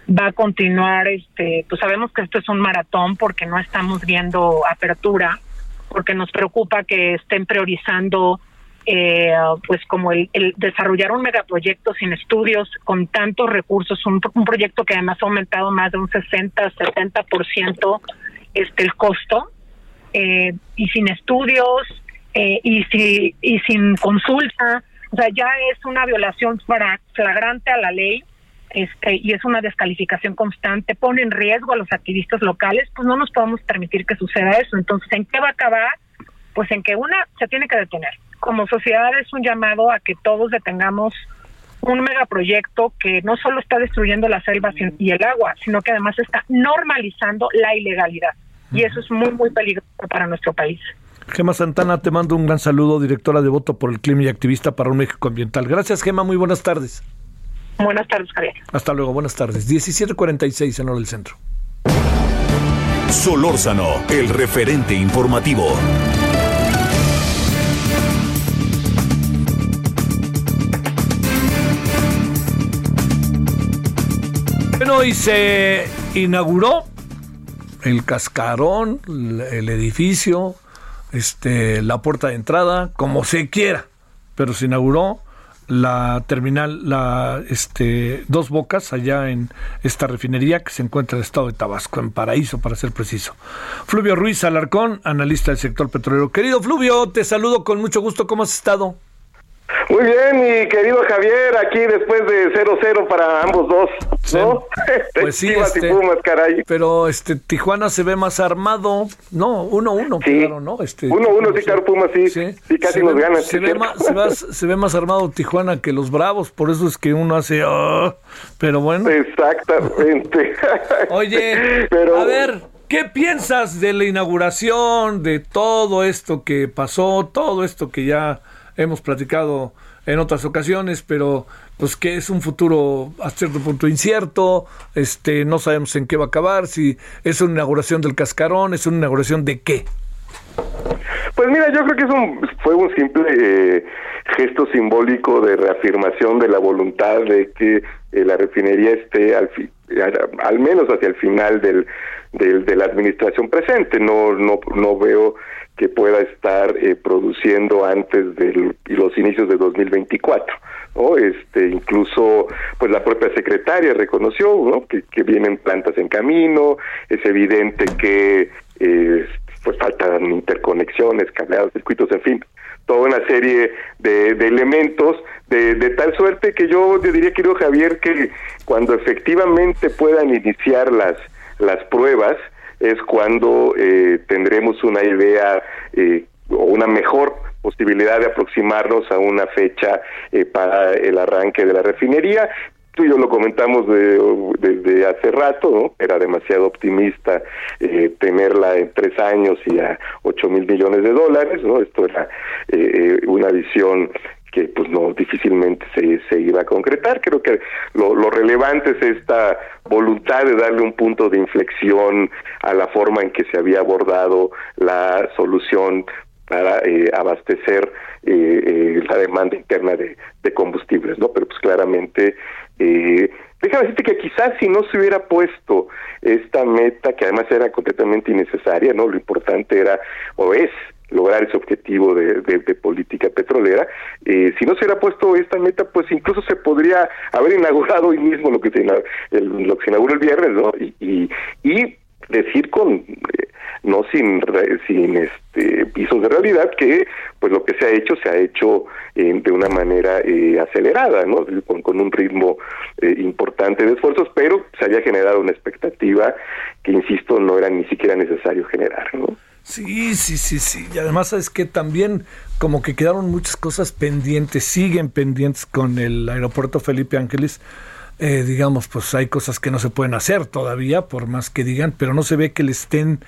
va a continuar este, pues sabemos que esto es un maratón porque no estamos viendo apertura, porque nos preocupa que estén priorizando eh, pues como el, desarrollar un megaproyecto sin estudios con tantos recursos, un, un proyecto que además ha aumentado más de un 60, 70% este el costo eh, y sin estudios eh, y, si, y sin consulta, o sea, ya es una violación flagrante a la ley este, y es una descalificación constante, pone en riesgo a los activistas locales, pues no nos podemos permitir que suceda eso. Entonces, ¿en qué va a acabar? Pues en que una se tiene que detener. Como sociedad es un llamado a que todos detengamos un megaproyecto que no solo está destruyendo las selvas y el agua, sino que además está normalizando la ilegalidad y eso es muy, muy peligroso para nuestro país. Gema Santana, te mando un gran saludo, directora de Voto por el Clima y activista para un México Ambiental. Gracias, Gema, muy buenas tardes. Buenas tardes, Javier. Hasta luego, buenas tardes. 17:46 en hora del centro. Solórzano, el referente informativo. Bueno, y se inauguró el cascarón, el edificio, este, la puerta de entrada, como se quiera, pero se inauguró la terminal, la este, dos bocas allá en esta refinería que se encuentra en el estado de Tabasco, en Paraíso para ser preciso. Fluvio Ruiz Alarcón, analista del sector petrolero. Querido Fluvio, te saludo con mucho gusto. ¿Cómo has estado? Muy bien, mi querido Javier, aquí después de 0-0 para ambos dos, ¿no? Pues *laughs* sí, Chivas este, y Pumas, caray. pero este Tijuana se ve más armado, no, 1-1, Sí. claro, ¿no? Este, 1-1, sí, claro, Pumas sí, sí, casi se nos ve, ganan. Se sí, ve, más, se, ve, se ve más armado Tijuana que los Bravos, por eso es que uno hace, "Ah", pero bueno. Exactamente. *laughs* Oye, *laughs* Pero- a ver, ¿qué piensas de la inauguración, de todo esto que pasó, todo esto que ya hemos platicado en otras ocasiones, pero pues que es un futuro a cierto punto incierto, este, no sabemos en qué va a acabar, si es una inauguración del cascarón, es una inauguración de qué. Pues mira, yo creo que es un, fue un simple eh, gesto simbólico de reafirmación de la voluntad de que eh, la refinería esté al, fi- al, al menos hacia el final del, del- de la administración presente. No, no, no veo que pueda estar eh, produciendo antes de los inicios de 2024. ¿no? Este, incluso, pues la propia secretaria reconoció ¿no? que, que vienen plantas en camino. Es evidente que eh, pues faltan interconexiones, cableados, circuitos, en fin, toda una serie de, elementos de, de, tal suerte que yo, yo diría, querido Javier, que cuando efectivamente puedan iniciar las, las pruebas, es cuando eh, tendremos una idea eh, o una mejor posibilidad de aproximarnos a una fecha eh, para el arranque de la refinería. Tú y yo lo comentamos desde hace rato, ¿no? Era demasiado optimista eh, tenerla en tres años y a ocho mil millones de dólares, ¿no? Esto era eh, una visión que pues no difícilmente se, se iba a concretar. Creo que lo, lo, relevante es esta voluntad de darle un punto de inflexión a la forma en que se había abordado la solución para eh, abastecer eh, eh, la demanda interna de, de, combustibles, ¿no? Pero pues claramente, eh, déjame decirte que quizás si no se hubiera puesto esta meta, que además era completamente innecesaria, ¿no? Lo importante era, o es, lograr ese objetivo de, de, política petrolera. Eh, si no se hubiera puesto esta meta, pues incluso se podría haber inaugurado hoy mismo lo que se, el, lo que se inaugura el viernes, ¿no? Y, y, y decir con eh, no sin sin este pisos de realidad que pues lo que se ha hecho se ha hecho eh, de una manera eh, acelerada no con, con un ritmo eh, importante de esfuerzos pero se había generado una expectativa que insisto no era ni siquiera necesario generar no Sí, sí, sí, sí. Y además es que también como que quedaron muchas cosas pendientes, siguen pendientes con el aeropuerto Felipe Ángeles. Eh, digamos, pues hay cosas que no se pueden hacer todavía, por más que digan, pero no se ve que le estén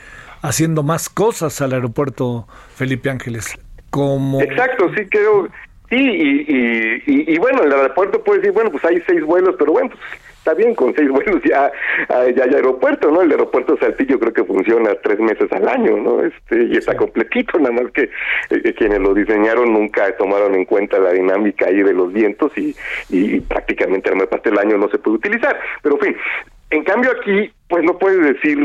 haciendo más cosas al aeropuerto Felipe Ángeles. Como... Exacto, sí creo, sí, y, y, y, bueno, el aeropuerto puede decir, bueno, pues hay seis vuelos, pero bueno, pues está bien, con seis *laughs* vuelos ya, ya hay aeropuerto, ¿no? El aeropuerto Saltillo creo que funciona tres meses al año, ¿no? Este, y está completito, nada más que eh, quienes lo diseñaron nunca tomaron en cuenta la dinámica ahí de los vientos y, y prácticamente la mayor parte del año no se puede utilizar. Pero, en fin, en cambio aquí, pues no puedes decir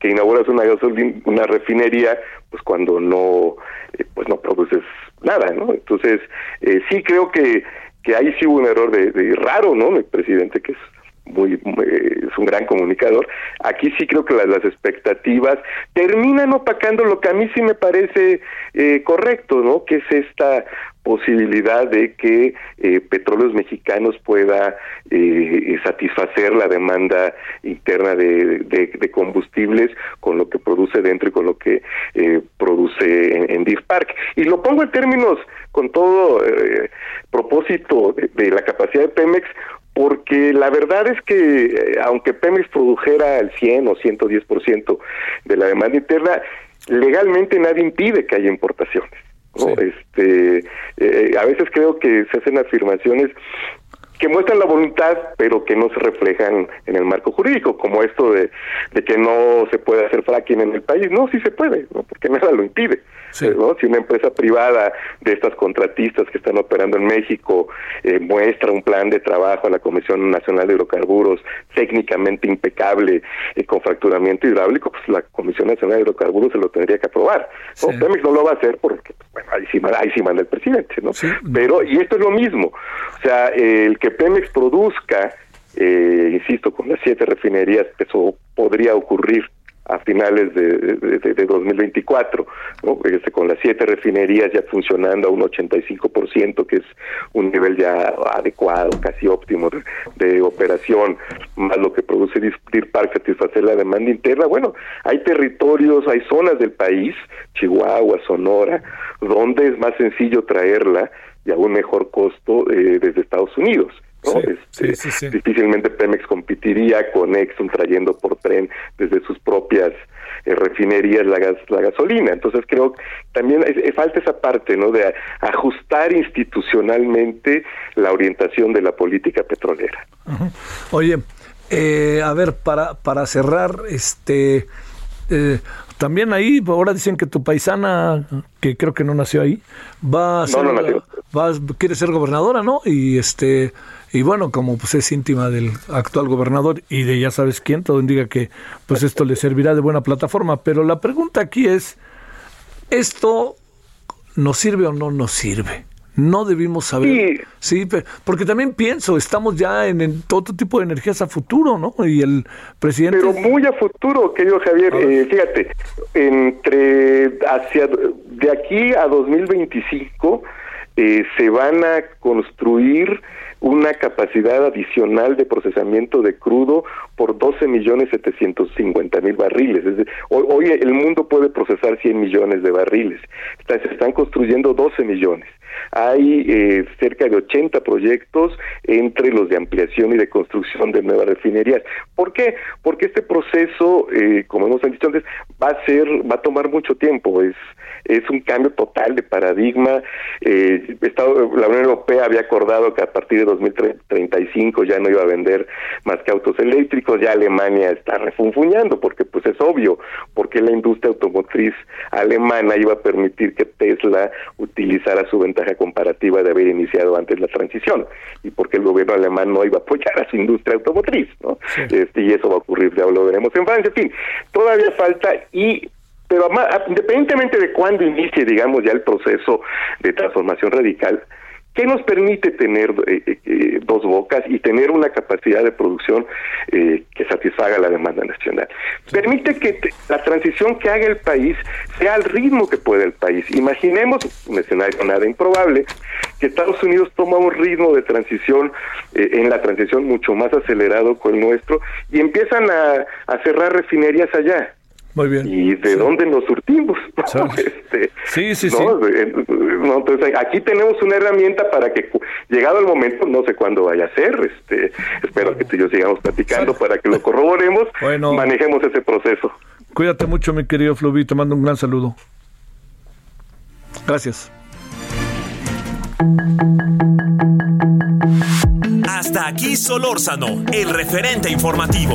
que inauguras una gasolina, una refinería, pues cuando no, eh, pues no produces nada, ¿no? Entonces, eh, sí creo que que ahí sí hubo un error de, de raro, ¿no? El presidente que es muy, muy, es un gran comunicador. Aquí sí creo que las, expectativas terminan opacando lo que a mí sí me parece eh, correcto, ¿no? Que es esta posibilidad de que eh, Petróleos Mexicanos pueda eh, satisfacer la demanda interna de, de, combustibles con lo que produce dentro y con lo que eh, produce en, en Park. Y lo pongo en términos con todo eh, propósito de la capacidad de Pemex, porque la verdad es que eh, aunque Pemex produjera el 100 o 110% de la demanda interna, legalmente nadie impide que haya importaciones. ¿no? Sí. Este, eh, a veces creo que se hacen afirmaciones que muestran la voluntad, pero que no se reflejan en el marco jurídico, como esto de, de que no se puede hacer fracking en el país. No, sí se puede, ¿no? porque nada lo impide. Sí. ¿no? Si una empresa privada de estas contratistas que están operando en México eh, muestra un plan de trabajo a la Comisión Nacional de Hidrocarburos técnicamente impecable eh, con fracturamiento hidráulico, pues la Comisión Nacional de Hidrocarburos se lo tendría que aprobar. ¿no? Sí. Pemex no lo va a hacer porque pues, bueno, ahí, sí, ahí sí manda el presidente, ¿no? Sí. Pero, y esto es lo mismo, o sea, eh, el que Pemex produzca, eh, insisto, con las siete refinerías, eso podría ocurrir a finales de, de, de, de 2024, ¿no? este, con las siete refinerías ya funcionando a un 85%, que es un nivel ya adecuado, casi óptimo de, operación, más lo que produce Deer Park satisfacer la demanda interna. Bueno, hay territorios, hay zonas del país, Chihuahua, Sonora, donde es más sencillo traerla y a un mejor costo eh, desde Estados Unidos. ¿No? Sí, este, sí, sí, difícilmente Pemex competiría con Exxon trayendo por tren desde sus propias eh, refinerías la, gas, la gasolina. Entonces creo que también es, es, falta esa parte, ¿no? De a, ajustar institucionalmente la orientación de la política petrolera. Oye, eh, a ver, para, para cerrar, este... Eh, también ahí, ahora dicen que tu paisana, que creo que no nació ahí, va a ser, no, no nació. Va, quiere ser gobernadora, ¿no? Y este y bueno, como pues es íntima del actual gobernador y de ya sabes quién, todo indica que pues esto le servirá de buena plataforma. Pero la pregunta aquí es, ¿esto nos sirve o no nos sirve? no debimos saber. Sí, porque también pienso, estamos ya en, en, todo tipo de energías a futuro, ¿no? Y el presidente... Pero muy a futuro, querido Javier, eh, fíjate, entre hacia de aquí a 2025 eh, se van a construir una capacidad adicional de procesamiento de crudo por 12 millones 750 mil barriles. Es decir, hoy, hoy, el mundo puede procesar 100 millones de barriles. Se están construyendo 12 millones. Hay eh, cerca de 80 proyectos entre los de ampliación y de construcción de nuevas refinerías. ¿Por qué? Porque este proceso, eh, como hemos dicho antes, va a ser, va a tomar mucho tiempo. Es es un cambio total de paradigma. Eh, Estado, la Unión Europea había acordado que a partir de 2035 ya no iba a vender más que autos eléctricos, ya Alemania está refunfuñando, porque pues es obvio, porque la industria automotriz alemana iba a permitir que Tesla utilizara su ventaja comparativa de haber iniciado antes la transición, y porque el gobierno alemán no iba a apoyar a su industria automotriz, ¿no? Este, y eso va a ocurrir, ya lo veremos en Francia, en fin, todavía falta y pero independientemente de cuándo inicie, digamos, ya el proceso de transformación radical, ¿qué nos permite tener eh, eh, eh, dos bocas y tener una capacidad de producción que satisfaga la demanda nacional? Permite que la transición que haga el país sea al ritmo que puede el país. Imaginemos un escenario nada improbable, que Estados Unidos toma un ritmo de transición en la transición mucho más acelerado que el nuestro y empiezan a cerrar refinerías allá muy bien. ¿Y de dónde nos surtimos? *laughs* este, sí, sí, sí. entonces, aquí tenemos una herramienta para que, llegado el momento, no sé cuándo vaya a ser, este, espero que tú y yo sigamos platicando para que lo corroboremos, *laughs* bueno, manejemos ese proceso. Cuídate mucho, mi querido Fluvi, te mando un gran saludo. Gracias. Hasta aquí Solórzano, el referente informativo.